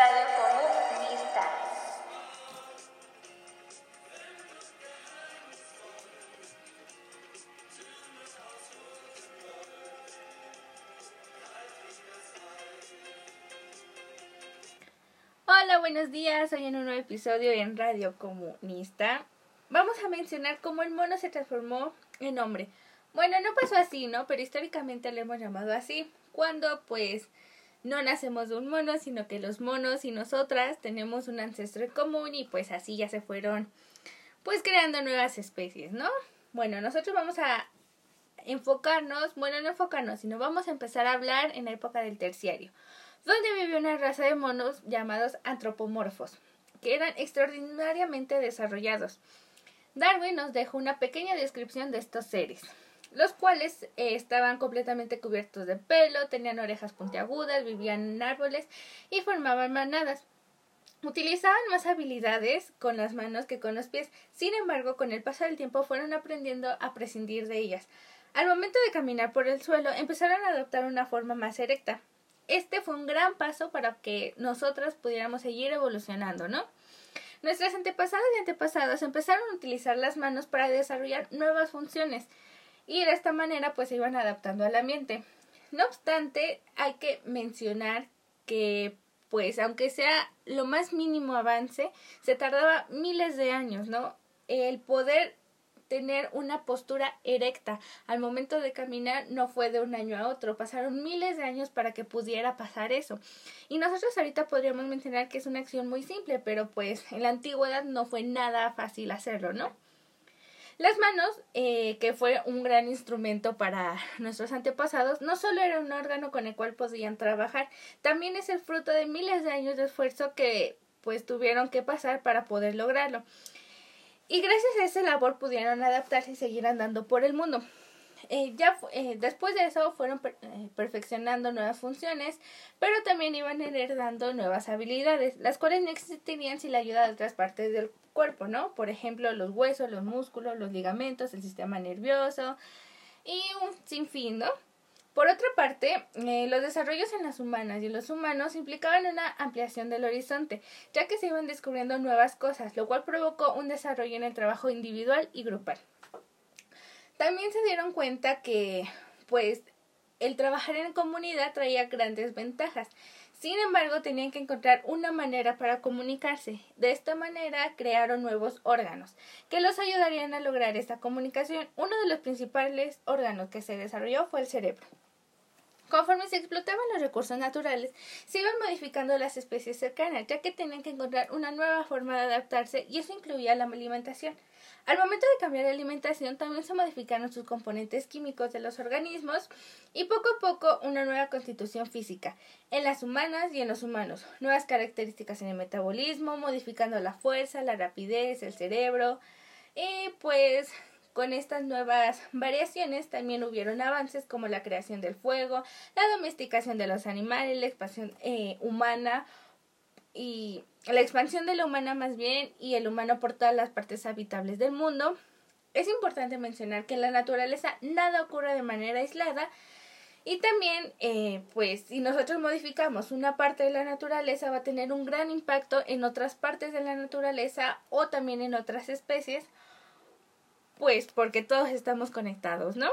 Radio Comunista. Hola, buenos días. Hoy en un nuevo episodio en Radio Comunista. Vamos a mencionar cómo el mono se transformó en hombre. Bueno, no pasó así, ¿no? Pero históricamente lo hemos llamado así. Cuando, pues, no nacemos de un mono, sino que los monos y nosotras tenemos un ancestro en común y pues así ya se fueron, pues, creando nuevas especies, ¿no? Bueno, nosotros vamos a enfocarnos, bueno, no enfocarnos, sino vamos a empezar a hablar en la época del terciario, donde vivió una raza de monos llamados antropomorfos, que eran extraordinariamente desarrollados. Darwin nos dejó una pequeña descripción de estos seres, los cuales eh, estaban completamente cubiertos de pelo, tenían orejas puntiagudas, vivían en árboles y formaban manadas. Utilizaban más habilidades con las manos que con los pies, sin embargo, con el paso del tiempo fueron aprendiendo a prescindir de ellas. Al momento de caminar por el suelo, empezaron a adoptar una forma más erecta. Este fue un gran paso para que nosotras pudiéramos seguir evolucionando, ¿no? Nuestras antepasadas y antepasados empezaron a utilizar las manos para desarrollar nuevas funciones y de esta manera pues se iban adaptando al ambiente. No obstante, hay que mencionar que pues aunque sea lo más mínimo avance, se tardaba miles de años, ¿no? El poder tener una postura erecta al momento de caminar no fue de un año a otro, pasaron miles de años para que pudiera pasar eso. Y nosotros ahorita podríamos mencionar que es una acción muy simple, pero pues en la antigüedad no fue nada fácil hacerlo, ¿no? Las manos, eh, que fue un gran instrumento para nuestros antepasados, no solo era un órgano con el cual podían trabajar, también es el fruto de miles de años de esfuerzo que pues tuvieron que pasar para poder lograrlo. Y gracias a esa labor pudieron adaptarse y seguir andando por el mundo. Eh, ya eh, después de eso fueron per eh, perfeccionando nuevas funciones, pero también iban heredando nuevas habilidades, las cuales no existirían sin la ayuda de otras partes del cuerpo, ¿no? Por ejemplo, los huesos, los músculos, los ligamentos, el sistema nervioso y un sinfín, ¿no? Por otra parte, eh, los desarrollos en las humanas y en los humanos implicaban una ampliación del horizonte, ya que se iban descubriendo nuevas cosas, lo cual provocó un desarrollo en el trabajo individual y grupal. También se dieron cuenta que, pues, el trabajar en comunidad traía grandes ventajas. Sin embargo, tenían que encontrar una manera para comunicarse. De esta manera crearon nuevos órganos que los ayudarían a lograr esta comunicación. Uno de los principales órganos que se desarrolló fue el cerebro. Conforme se explotaban los recursos naturales, se iban modificando las especies cercanas, ya que tenían que encontrar una nueva forma de adaptarse y eso incluía la alimentación. Al momento de cambiar de alimentación también se modificaron sus componentes químicos de los organismos y poco a poco una nueva constitución física en las humanas y en los humanos, nuevas características en el metabolismo, modificando la fuerza, la rapidez, el cerebro y pues con estas nuevas variaciones también hubieron avances como la creación del fuego, la domesticación de los animales, la expansión eh, humana y la expansión de la humana más bien y el humano por todas las partes habitables del mundo. Es importante mencionar que en la naturaleza nada ocurre de manera aislada y también, eh, pues, si nosotros modificamos una parte de la naturaleza, va a tener un gran impacto en otras partes de la naturaleza o también en otras especies pues porque todos estamos conectados, ¿no?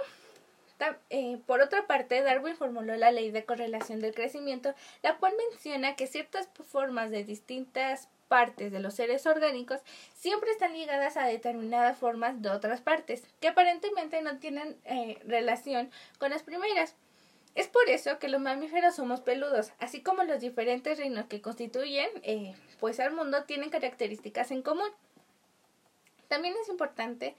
Eh, por otra parte, Darwin formuló la ley de correlación del crecimiento, la cual menciona que ciertas formas de distintas partes de los seres orgánicos siempre están ligadas a determinadas formas de otras partes, que aparentemente no tienen eh, relación con las primeras. Es por eso que los mamíferos somos peludos, así como los diferentes reinos que constituyen eh, pues al mundo tienen características en común. También es importante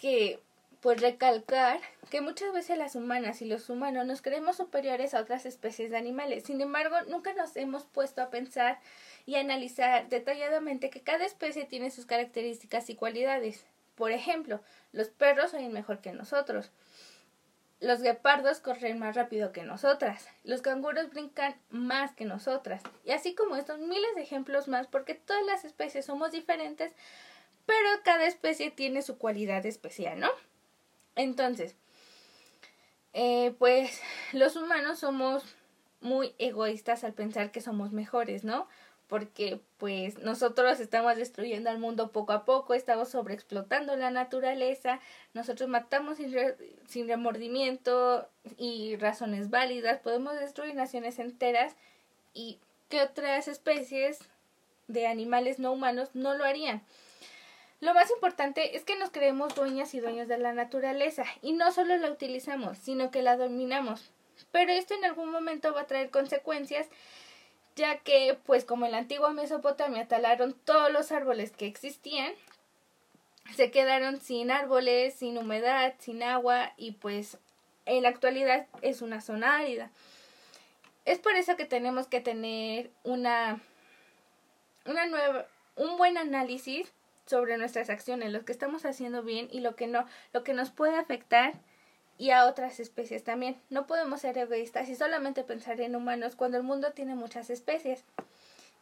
que pues recalcar que muchas veces las humanas y los humanos nos creemos superiores a otras especies de animales. Sin embargo, nunca nos hemos puesto a pensar y analizar detalladamente que cada especie tiene sus características y cualidades. Por ejemplo, los perros son mejor que nosotros. Los guepardos corren más rápido que nosotras. Los canguros brincan más que nosotras. Y así como estos miles de ejemplos más, porque todas las especies somos diferentes, pero cada especie tiene su cualidad especial, ¿no? Entonces, eh, pues los humanos somos muy egoístas al pensar que somos mejores, ¿no? Porque pues nosotros estamos destruyendo al mundo poco a poco, estamos sobreexplotando la naturaleza, nosotros matamos sin, sin remordimiento y razones válidas, podemos destruir naciones enteras y que otras especies de animales no humanos no lo harían. Lo más importante es que nos creemos dueñas y dueños de la naturaleza y no solo la utilizamos, sino que la dominamos. Pero esto en algún momento va a traer consecuencias, ya que, pues como en la antigua Mesopotamia talaron todos los árboles que existían, se quedaron sin árboles, sin humedad, sin agua y pues en la actualidad es una zona árida. Es por eso que tenemos que tener una, una nueva, un buen análisis sobre nuestras acciones, lo que estamos haciendo bien y lo que no, lo que nos puede afectar y a otras especies también. No podemos ser egoístas y solamente pensar en humanos cuando el mundo tiene muchas especies.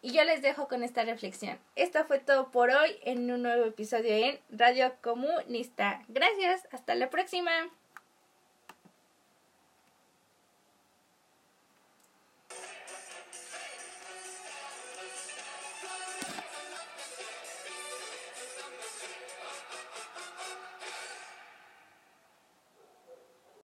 Y yo les dejo con esta reflexión. Esto fue todo por hoy en un nuevo episodio en Radio Comunista. Gracias, hasta la próxima.